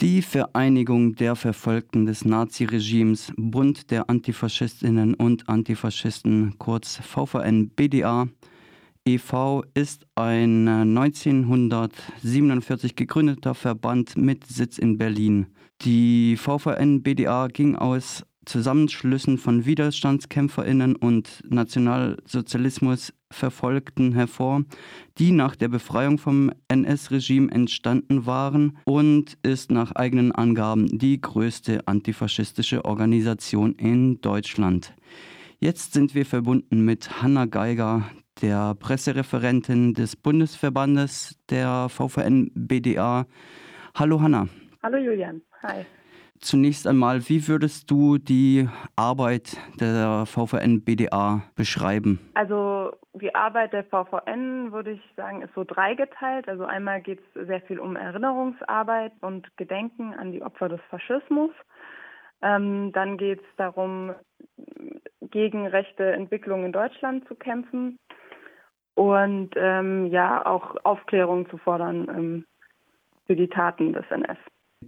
Die Vereinigung der Verfolgten des Naziregimes, Bund der Antifaschistinnen und Antifaschisten, kurz VVN-BDA, e.V. ist ein 1947 gegründeter Verband mit Sitz in Berlin. Die VVN-BDA ging aus Zusammenschlüssen von Widerstandskämpferinnen und Nationalsozialismus Verfolgten hervor, die nach der Befreiung vom NS-Regime entstanden waren und ist nach eigenen Angaben die größte antifaschistische Organisation in Deutschland. Jetzt sind wir verbunden mit Hanna Geiger, der Pressereferentin des Bundesverbandes der VVN-BDA. Hallo Hanna. Hallo Julian. Hi. Zunächst einmal, wie würdest du die Arbeit der VVN BDA beschreiben? Also die Arbeit der VVN, würde ich sagen, ist so dreigeteilt. Also einmal geht es sehr viel um Erinnerungsarbeit und Gedenken an die Opfer des Faschismus. Ähm, dann geht es darum, gegen rechte Entwicklung in Deutschland zu kämpfen und ähm, ja auch Aufklärung zu fordern ähm, für die Taten des NS.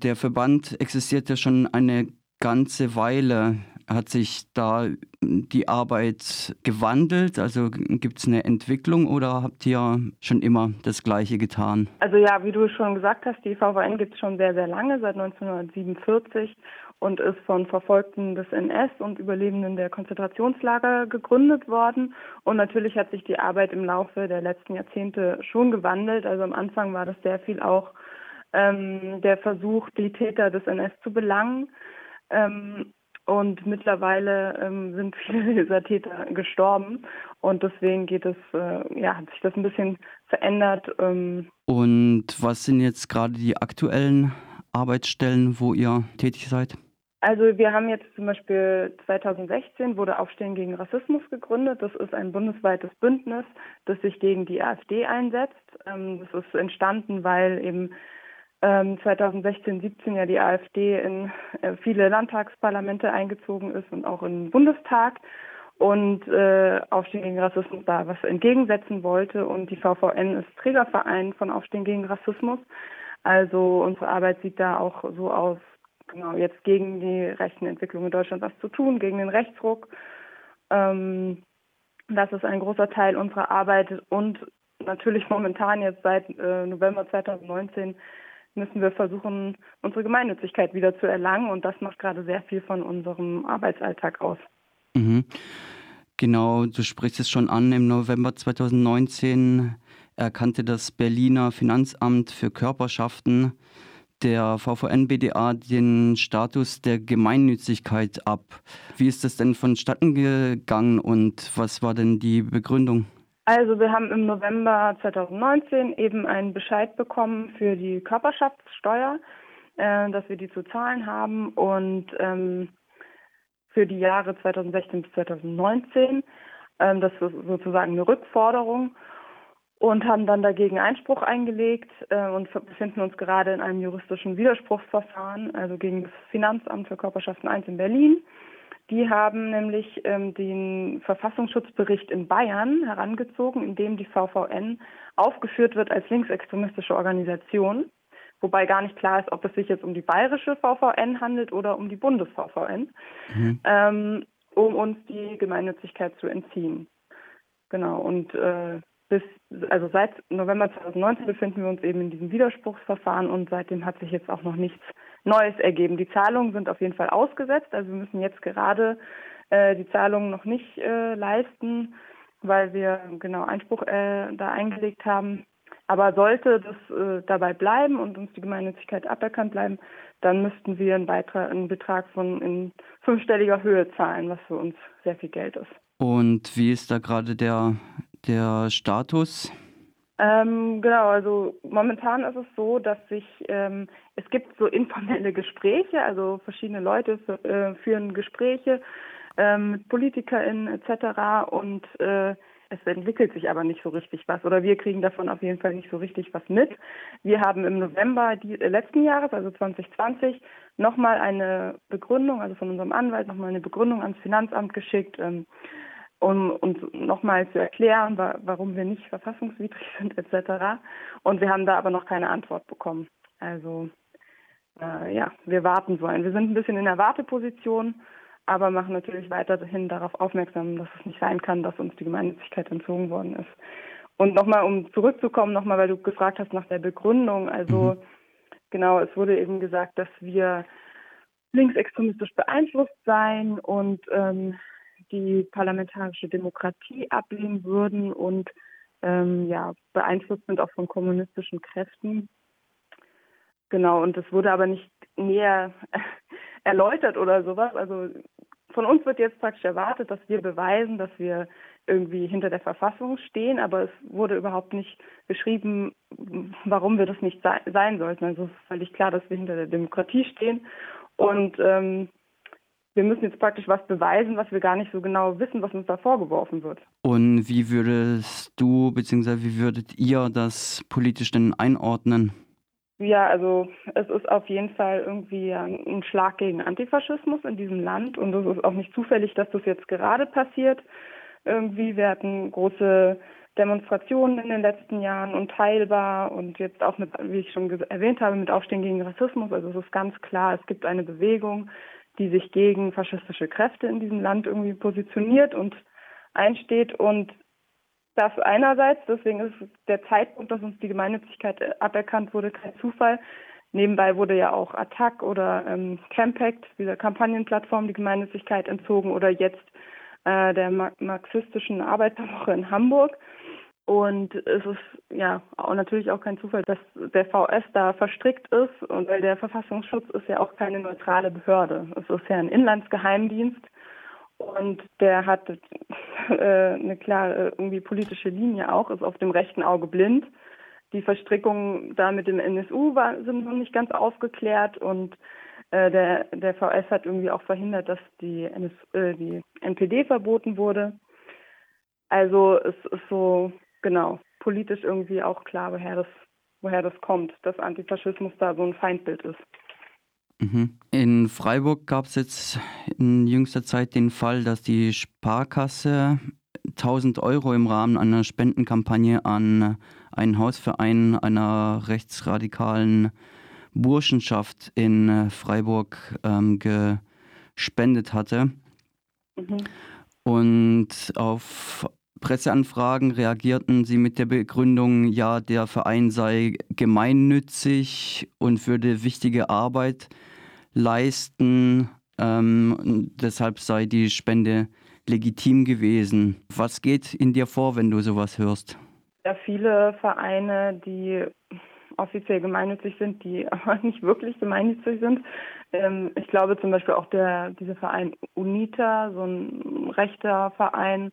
Der Verband existiert ja schon eine ganze Weile. Hat sich da die Arbeit gewandelt? Also gibt es eine Entwicklung oder habt ihr schon immer das Gleiche getan? Also ja, wie du schon gesagt hast, die VVN gibt es schon sehr, sehr lange, seit 1947 und ist von Verfolgten des NS und Überlebenden der Konzentrationslager gegründet worden. Und natürlich hat sich die Arbeit im Laufe der letzten Jahrzehnte schon gewandelt. Also am Anfang war das sehr viel auch ähm, der Versuch, die Täter des NS zu belangen. Ähm, und mittlerweile ähm, sind viele dieser Täter gestorben. Und deswegen geht es, äh, ja, hat sich das ein bisschen verändert. Ähm. Und was sind jetzt gerade die aktuellen Arbeitsstellen, wo ihr tätig seid? Also wir haben jetzt zum Beispiel 2016 wurde Aufstehen gegen Rassismus gegründet. Das ist ein bundesweites Bündnis, das sich gegen die AfD einsetzt. Ähm, das ist entstanden, weil eben 2016, ähm, 17 ja die AfD in äh, viele Landtagsparlamente eingezogen ist und auch im Bundestag und äh, Aufstehen gegen Rassismus da was entgegensetzen wollte. Und die VVN ist Trägerverein von Aufstehen gegen Rassismus. Also unsere Arbeit sieht da auch so aus, genau, jetzt gegen die rechten Entwicklungen in Deutschland was zu tun, gegen den Rechtsruck. Ähm, das ist ein großer Teil unserer Arbeit und natürlich momentan jetzt seit äh, November 2019 müssen wir versuchen, unsere Gemeinnützigkeit wieder zu erlangen. Und das macht gerade sehr viel von unserem Arbeitsalltag aus. Mhm. Genau, du sprichst es schon an. Im November 2019 erkannte das Berliner Finanzamt für Körperschaften der VVN-BDA den Status der Gemeinnützigkeit ab. Wie ist das denn vonstatten gegangen und was war denn die Begründung? Also wir haben im November 2019 eben einen Bescheid bekommen für die Körperschaftssteuer, äh, dass wir die zu zahlen haben und ähm, für die Jahre 2016 bis 2019. Ähm, das ist sozusagen eine Rückforderung und haben dann dagegen Einspruch eingelegt äh, und befinden uns gerade in einem juristischen Widerspruchsverfahren, also gegen das Finanzamt für Körperschaften 1 in Berlin. Die haben nämlich ähm, den Verfassungsschutzbericht in Bayern herangezogen, in dem die VVN aufgeführt wird als linksextremistische Organisation, wobei gar nicht klar ist, ob es sich jetzt um die bayerische VVN handelt oder um die Bundes-VVN, mhm. ähm, um uns die Gemeinnützigkeit zu entziehen. Genau, und äh, bis, also seit November 2019 befinden wir uns eben in diesem Widerspruchsverfahren und seitdem hat sich jetzt auch noch nichts Neues ergeben. Die Zahlungen sind auf jeden Fall ausgesetzt. Also wir müssen jetzt gerade äh, die Zahlungen noch nicht äh, leisten, weil wir genau Einspruch äh, da eingelegt haben. Aber sollte das äh, dabei bleiben und uns die Gemeinnützigkeit aberkannt bleiben, dann müssten wir einen, Beitrag, einen Betrag von in fünfstelliger Höhe zahlen, was für uns sehr viel Geld ist. Und wie ist da gerade der, der Status? Ähm, genau, also momentan ist es so, dass sich ähm, es gibt so informelle Gespräche, also verschiedene Leute äh, führen Gespräche ähm, mit PolitikerInnen etc. und äh, es entwickelt sich aber nicht so richtig was oder wir kriegen davon auf jeden Fall nicht so richtig was mit. Wir haben im November die, äh, letzten Jahres, also 2020, nochmal eine Begründung, also von unserem Anwalt nochmal eine Begründung ans Finanzamt geschickt. Ähm, um uns nochmal zu erklären, warum wir nicht verfassungswidrig sind etc. Und wir haben da aber noch keine Antwort bekommen. Also äh, ja, wir warten sollen. Wir sind ein bisschen in der Warteposition, aber machen natürlich weiterhin darauf aufmerksam, dass es nicht sein kann, dass uns die Gemeinnützigkeit entzogen worden ist. Und nochmal, um zurückzukommen, nochmal, weil du gefragt hast nach der Begründung. Also mhm. genau, es wurde eben gesagt, dass wir linksextremistisch beeinflusst seien und ähm, die parlamentarische Demokratie ablehnen würden und ähm, ja, beeinflusst sind auch von kommunistischen Kräften. Genau, und es wurde aber nicht näher erläutert oder sowas. Also von uns wird jetzt praktisch erwartet, dass wir beweisen, dass wir irgendwie hinter der Verfassung stehen, aber es wurde überhaupt nicht beschrieben, warum wir das nicht sein sollten. Also es ist völlig klar, dass wir hinter der Demokratie stehen und ähm, wir müssen jetzt praktisch was beweisen, was wir gar nicht so genau wissen, was uns da vorgeworfen wird. Und wie würdest du bzw. wie würdet ihr das politisch denn einordnen? Ja, also es ist auf jeden Fall irgendwie ein Schlag gegen Antifaschismus in diesem Land und es ist auch nicht zufällig, dass das jetzt gerade passiert. Irgendwie, wir hatten große Demonstrationen in den letzten Jahren unteilbar und jetzt auch mit, wie ich schon erwähnt habe, mit Aufstehen gegen Rassismus. Also es ist ganz klar, es gibt eine Bewegung, die sich gegen faschistische Kräfte in diesem Land irgendwie positioniert und einsteht und das einerseits, deswegen ist der Zeitpunkt, dass uns die Gemeinnützigkeit aberkannt wurde, kein Zufall. Nebenbei wurde ja auch Attac oder ähm, Campact, dieser Kampagnenplattform, die Gemeinnützigkeit entzogen oder jetzt äh, der marxistischen Arbeiterwoche in Hamburg. Und es ist ja auch natürlich auch kein Zufall, dass der VS da verstrickt ist und weil der Verfassungsschutz ist ja auch keine neutrale Behörde. Es ist ja ein Inlandsgeheimdienst und der hat äh, eine klare irgendwie politische Linie auch, ist auf dem rechten Auge blind. Die Verstrickungen da mit dem NSU war, sind noch nicht ganz aufgeklärt und äh, der, der VS hat irgendwie auch verhindert, dass die, NS, äh, die NPD verboten wurde. Also es ist so, genau, politisch irgendwie auch klar, woher das, woher das kommt, dass Antifaschismus da so ein Feindbild ist. Mhm. In Freiburg gab es jetzt in jüngster Zeit den Fall, dass die Sparkasse 1000 Euro im Rahmen einer Spendenkampagne an einen Hausverein einer rechtsradikalen Burschenschaft in Freiburg ähm, gespendet hatte. Mhm. Und auf Presseanfragen reagierten sie mit der Begründung, ja, der Verein sei gemeinnützig und würde wichtige Arbeit leisten. Ähm, deshalb sei die Spende legitim gewesen. Was geht in dir vor, wenn du sowas hörst? Ja, viele Vereine, die offiziell gemeinnützig sind, die aber nicht wirklich gemeinnützig sind. Ähm, ich glaube zum Beispiel auch der, dieser Verein UNITA, so ein rechter Verein,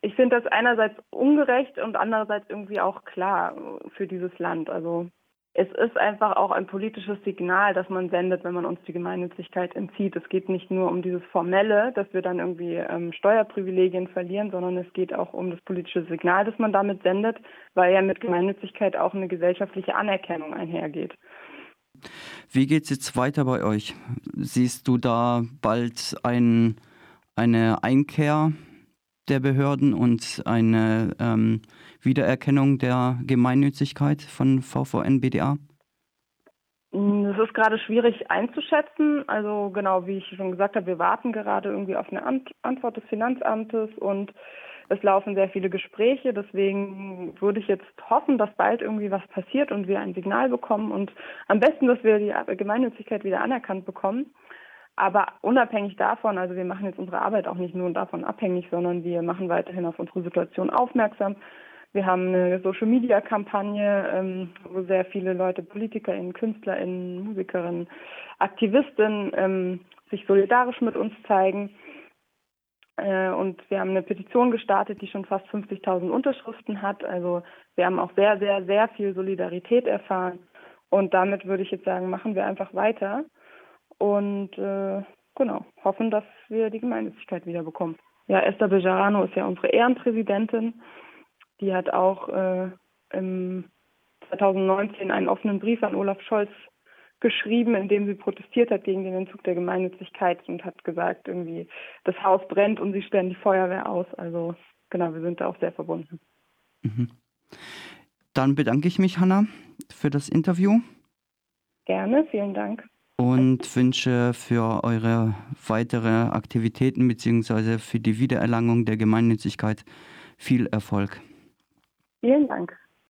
ich finde das einerseits ungerecht und andererseits irgendwie auch klar für dieses Land. Also es ist einfach auch ein politisches Signal, das man sendet, wenn man uns die Gemeinnützigkeit entzieht. Es geht nicht nur um dieses Formelle, dass wir dann irgendwie ähm, Steuerprivilegien verlieren, sondern es geht auch um das politische Signal, das man damit sendet, weil ja mit Gemeinnützigkeit auch eine gesellschaftliche Anerkennung einhergeht. Wie geht es jetzt weiter bei euch? Siehst du da bald ein, eine Einkehr der Behörden und eine ähm, Wiedererkennung der Gemeinnützigkeit von VVN BDA? Mm, das ist gerade schwierig einzuschätzen. Also genau, wie ich schon gesagt habe, wir warten gerade irgendwie auf eine Antwort des Finanzamtes und es laufen sehr viele Gespräche. Deswegen würde ich jetzt hoffen, dass bald irgendwie was passiert und wir ein Signal bekommen und am besten, dass wir die Gemeinnützigkeit wieder anerkannt bekommen. Aber unabhängig davon, also wir machen jetzt unsere Arbeit auch nicht nur davon abhängig, sondern wir machen weiterhin auf unsere Situation aufmerksam. Wir haben eine Social-Media-Kampagne, ähm, wo sehr viele Leute, PolitikerInnen, KünstlerInnen, Musikerinnen, Aktivistinnen ähm, sich solidarisch mit uns zeigen. Äh, und wir haben eine Petition gestartet, die schon fast 50.000 Unterschriften hat. Also wir haben auch sehr, sehr, sehr viel Solidarität erfahren. Und damit würde ich jetzt sagen, machen wir einfach weiter und äh, genau, hoffen, dass wir die Gemeinnützigkeit wieder bekommen. Ja, Esther Bejarano ist ja unsere Ehrenpräsidentin. Die hat auch äh, im 2019 einen offenen Brief an Olaf Scholz geschrieben, in dem sie protestiert hat gegen den Entzug der Gemeinnützigkeit und hat gesagt, irgendwie, das Haus brennt und sie stellen die Feuerwehr aus. Also genau, wir sind da auch sehr verbunden. Mhm. Dann bedanke ich mich, Hanna, für das Interview. Gerne, vielen Dank. Und wünsche für eure weitere Aktivitäten bzw. für die Wiedererlangung der Gemeinnützigkeit viel Erfolg. Vielen Dank.